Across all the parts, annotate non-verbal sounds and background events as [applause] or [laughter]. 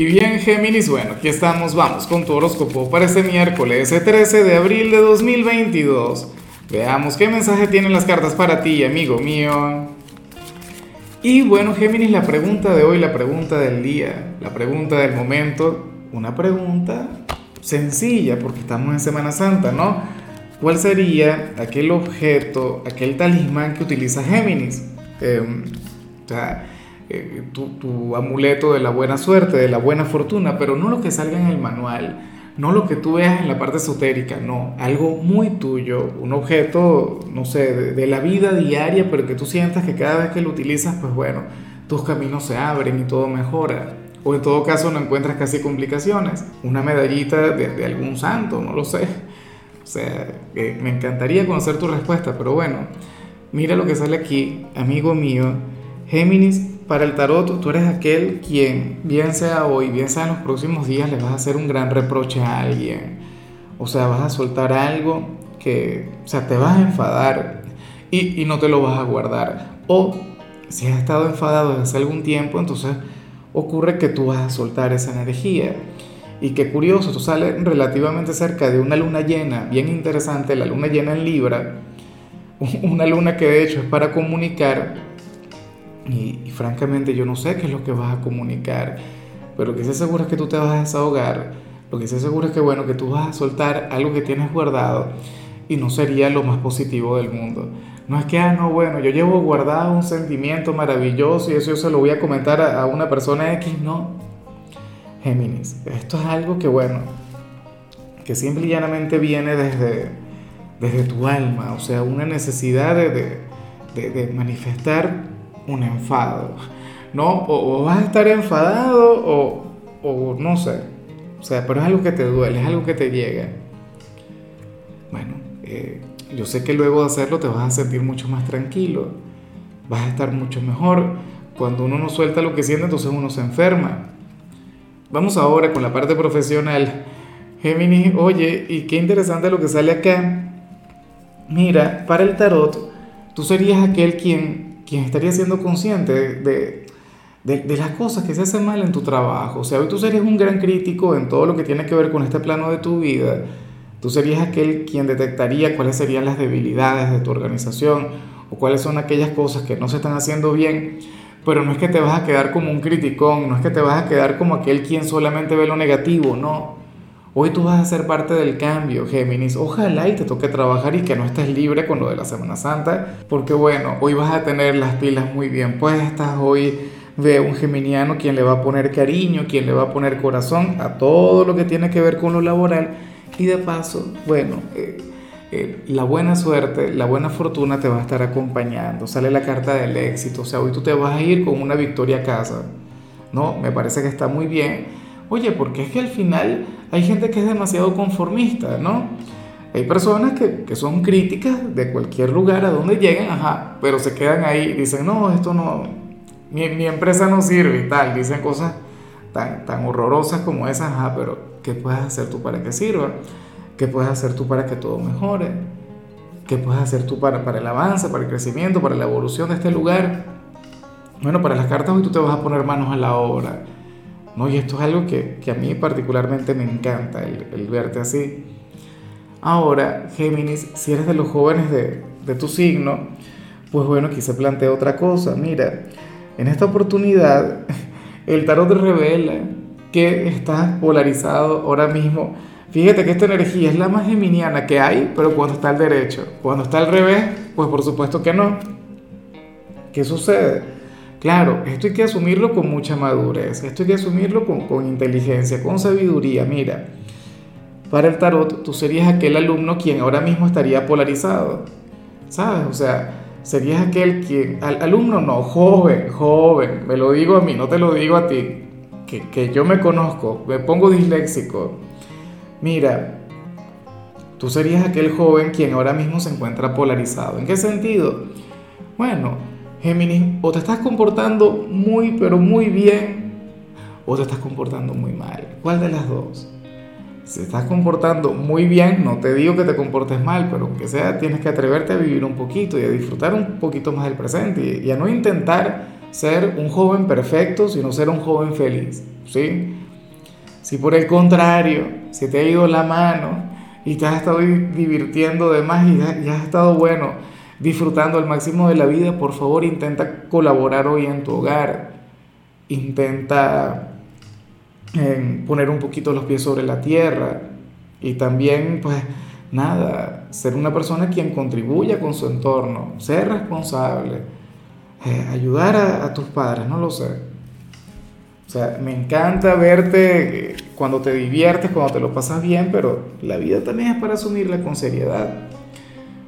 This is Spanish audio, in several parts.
Y bien, Géminis, bueno, aquí estamos, vamos con tu horóscopo para este miércoles 13 de abril de 2022. Veamos qué mensaje tienen las cartas para ti, amigo mío. Y bueno, Géminis, la pregunta de hoy, la pregunta del día, la pregunta del momento, una pregunta sencilla porque estamos en Semana Santa, ¿no? ¿Cuál sería aquel objeto, aquel talismán que utiliza Géminis? Em, o sea, eh, tu, amuleto de la buena suerte, de la buena fortuna, pero no lo que salga en el manual, no lo que tú veas en la parte esotérica, no, algo muy tuyo, un objeto, no sé, de, la vida diaria, pero que tú sientas que cada vez que lo utilizas, pues bueno, tus caminos se abren y todo mejora. O en todo caso no encuentras casi complicaciones. Una medallita de, de algún santo, no lo sé. O sea, me encantaría conocer tu respuesta, pero bueno, mira lo que sale aquí, amigo mío. Géminis para el tarot, tú eres aquel quien, bien sea hoy, bien sea en los próximos días, le vas a hacer un gran reproche a alguien. O sea, vas a soltar algo que, o sea, te vas a enfadar y, y no te lo vas a guardar. O si has estado enfadado desde hace algún tiempo, entonces ocurre que tú vas a soltar esa energía. Y qué curioso, tú sales relativamente cerca de una luna llena, bien interesante, la luna llena en Libra, [laughs] una luna que de hecho es para comunicar y, francamente yo no sé qué es lo que vas a comunicar, pero lo que sé seguro es que tú te vas a desahogar, lo que sé seguro es que bueno, que tú vas a soltar algo que tienes guardado y no sería lo más positivo del mundo. No es que, ah, no, bueno, yo llevo guardado un sentimiento maravilloso y eso yo se lo voy a comentar a, una persona X, no. Géminis, esto es algo que, bueno, que simple y llanamente viene desde, desde tu alma, o sea, una necesidad de, de manifestar un enfado, ¿no? O, vas a estar enfadado o, o, no sé, o sea, pero es algo que te duele, es algo que te llega. Bueno, eh, yo sé que luego de hacerlo te vas a sentir mucho más tranquilo, vas a estar mucho mejor. Cuando uno no suelta lo que siente, entonces uno se enferma. Vamos ahora con la parte profesional. Géminis, oye, y qué interesante lo que sale acá. Mira, para el tarot, tú serías aquel quien quien estaría siendo consciente de, de, las cosas que se hacen mal en tu trabajo. O sea, hoy tú serías un gran crítico en todo lo que tiene que ver con este plano de tu vida. Tú serías aquel quien detectaría cuáles serían las debilidades de tu organización o cuáles son aquellas cosas que no se están haciendo bien. Pero no es que te vas a quedar como un criticón, no es que te vas a quedar como aquel quien solamente ve lo negativo, no. Hoy tú vas a ser parte del cambio, Géminis. Ojalá y te toque trabajar y que no estés libre con lo de la Semana Santa, porque bueno, hoy vas a tener las pilas muy bien puestas, hoy ve un geminiano quien le va a poner cariño, quien le va a poner corazón a todo lo que tiene que ver con lo laboral. Y de paso, bueno, eh, eh, la buena suerte, la buena fortuna te va a estar acompañando, sale la carta del éxito, o sea, hoy tú te vas a ir con una victoria a casa, ¿no? Me parece que está muy bien Oye, porque es que al final hay gente que es demasiado conformista, ¿no? Hay personas que, que son críticas de cualquier lugar a donde lleguen, ajá, pero se quedan ahí dicen, no, esto no, mi, mi empresa no sirve y tal, dicen cosas tan, tan horrorosas como esas, ajá, pero ¿qué puedes hacer tú para que sirva? ¿Qué puedes hacer tú para que todo mejore? ¿Qué puedes hacer tú para, para el avance, para el crecimiento, para la evolución de este lugar? Bueno, para las cartas hoy tú te vas a poner manos a la obra ¿no? Y esto es algo que, que a mí particularmente me encanta, el, el, verte así. Ahora, Géminis, si eres de los jóvenes de, de tu signo, pues bueno, se plantea otra cosa. Mira, en esta oportunidad, [laughs] el tarot revela que estás polarizado ahora mismo. Fíjate que esta energía es la más geminiana que hay, pero cuando está al derecho. Cuando está al revés, pues por supuesto que no. ¿Qué sucede? Claro, esto hay que asumirlo con mucha madurez, esto hay que asumirlo con, inteligencia, con sabiduría. Mira, para el tarot tú serías aquel alumno quien ahora mismo estaría polarizado, ¿sabes? O sea, serías aquel quien, al, alumno no, joven, joven, me lo digo a mí, no te lo digo a ti, que, que yo me conozco, me pongo disléxico. Mira, tú serías aquel joven quien ahora mismo se encuentra polarizado. ¿En qué sentido? Bueno, Géminis, o te estás comportando muy, pero muy bien, o te estás comportando muy mal. ¿Cuál de las dos? Si estás comportando muy bien, no te digo que te comportes mal, pero aunque sea, tienes que atreverte a vivir un poquito y a disfrutar un poquito más del presente y, a no intentar ser un joven perfecto, sino ser un joven feliz, ¿sí? Si por el contrario, se te ha ido la mano y te has estado divirtiendo de más y has estado bueno, disfrutando al máximo de la vida, por favor intenta colaborar hoy en tu hogar. Intenta eh, poner un poquito los pies sobre la tierra y también, pues, nada, ser una persona quien contribuya con su entorno, ser responsable, eh, ayudar a, a tus padres, no lo sé. O sea, me encanta verte cuando te diviertes, cuando te lo pasas bien, pero la vida también es para asumirla con seriedad.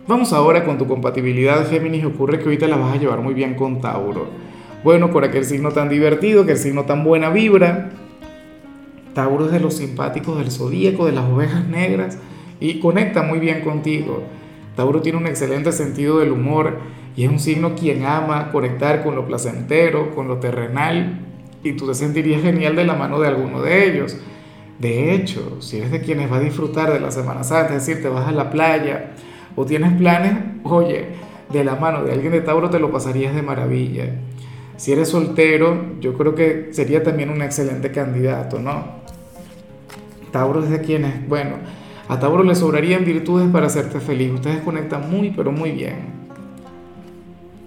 Vamos ahora con tu compatibilidad Géminis. Ocurre que ahorita la vas a llevar muy bien con Tauro. Bueno, con aquel signo tan divertido, aquel signo tan buena vibra. Tauro es de los simpáticos del zodíaco, de las ovejas negras, y conecta muy bien contigo. Tauro tiene un excelente sentido del humor y es un signo quien ama conectar con lo placentero, con lo terrenal y tú te sentirías genial de la mano de alguno de ellos. De hecho, si eres de quienes va a disfrutar de la Semana Santa, es decir, te vas a la playa o tienes planes, oye, de la mano de alguien de Tauro te lo pasarías de maravilla. Si eres soltero, yo creo que sería también un excelente candidato, ¿no? Tauro es de quienes, bueno, a Tauro le sobrarían virtudes para hacerte feliz. Ustedes conectan muy, pero muy bien.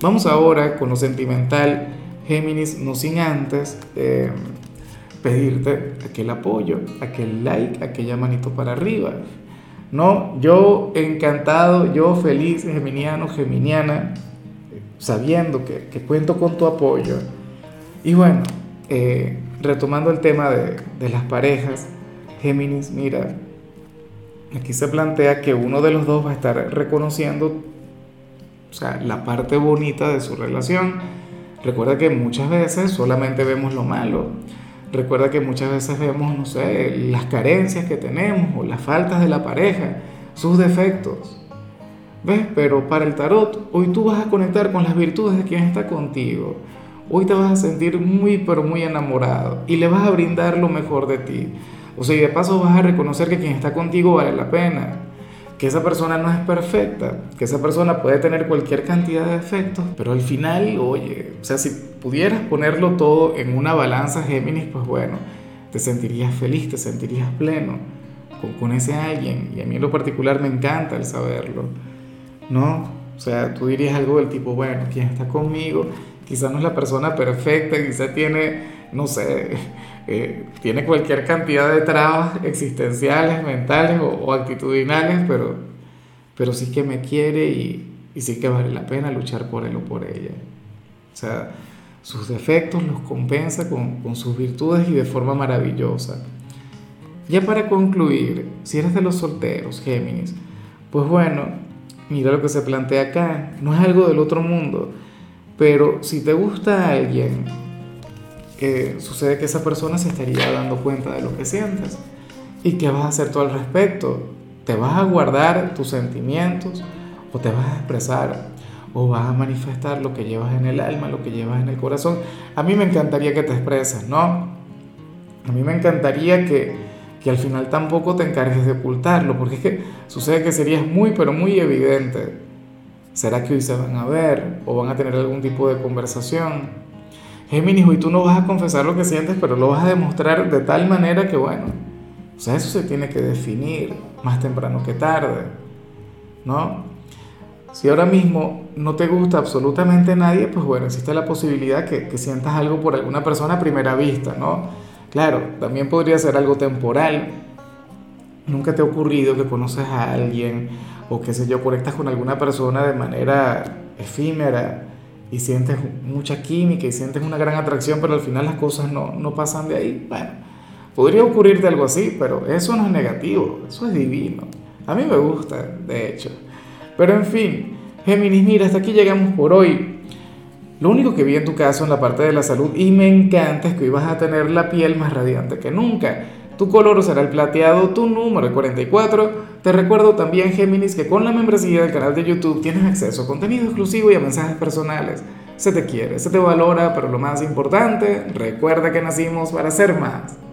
Vamos ahora con lo sentimental Géminis, no sin antes eh, pedirte aquel apoyo, aquel like, aquella manito para arriba. No, yo encantado, yo feliz, geminiano, geminiana, sabiendo que, cuento con tu apoyo. Y bueno, eh, retomando el tema de, de las parejas, Géminis, mira, aquí se plantea que uno de los dos va a estar reconociendo o sea, la parte bonita de su relación Recuerda que muchas veces solamente vemos lo malo. Recuerda que muchas veces vemos, no sé, las carencias que tenemos o las faltas de la pareja, sus defectos. ¿Ves? Pero para el tarot, hoy tú vas a conectar con las virtudes de quien está contigo. Hoy te vas a sentir muy, pero muy enamorado y le vas a brindar lo mejor de ti. O sea, y de paso vas a reconocer que quien está contigo vale la pena que esa persona no es perfecta, que esa persona puede tener cualquier cantidad de defectos, pero al final, oye, o sea, si pudieras ponerlo todo en una balanza Géminis, pues bueno, te sentirías feliz, te sentirías pleno con, con ese alguien, y a mí en lo particular me encanta el saberlo, ¿no? O sea, tú dirías algo del tipo, bueno, quien está conmigo, quizá no es la persona perfecta, quizá tiene no sé, eh, tiene cualquier cantidad de trabas existenciales, mentales o, actitudinales, pero, pero sí que me quiere y, sí que vale la pena luchar por él o por ella. O sea, sus defectos los compensa con, con sus virtudes y de forma maravillosa. Ya para concluir, si eres de los solteros, Géminis, pues bueno, mira lo que se plantea acá, no es algo del otro mundo, pero si te gusta alguien, que sucede que esa persona se estaría dando cuenta de lo que sientes. ¿Y qué vas a hacer tú al respecto? ¿Te vas a guardar tus sentimientos o te vas a expresar o vas a manifestar lo que llevas en el alma, lo que llevas en el corazón? A mí me encantaría que te expreses, ¿no? A mí me encantaría que, que al final tampoco te encargues de ocultarlo, porque es que sucede que serías muy, pero muy evidente. ¿Será que hoy se van a ver o van a tener algún tipo de conversación? Géminis, hoy tú no vas a confesar lo que sientes, pero lo vas a demostrar de tal manera que, bueno, o sea, eso se tiene que definir más temprano que tarde, ¿no? Si ahora mismo no te gusta absolutamente nadie, pues bueno, existe la posibilidad que, que sientas algo por alguna persona a primera vista, ¿no? Claro, también podría ser algo temporal. Nunca te ha ocurrido que conoces a alguien o qué sé yo, conectas con alguna persona de manera efímera y sientes mucha química y sientes una gran atracción, pero al final las cosas no, no pasan de ahí. Bueno, podría ocurrirte algo así, pero eso no es negativo, eso es divino. A mí me gusta, de hecho. Pero en fin, Géminis, mira, hasta aquí llegamos por hoy. Lo único que vi en tu caso en la parte de la salud y me encanta es que vas a tener la piel más radiante que nunca. Tu color será el plateado, tu número el 44. Te recuerdo también, Géminis, que con la membresía del canal de YouTube tienes acceso a contenido exclusivo y a mensajes personales. Se te quiere, se te valora, pero lo más importante, recuerda que nacimos para ser más.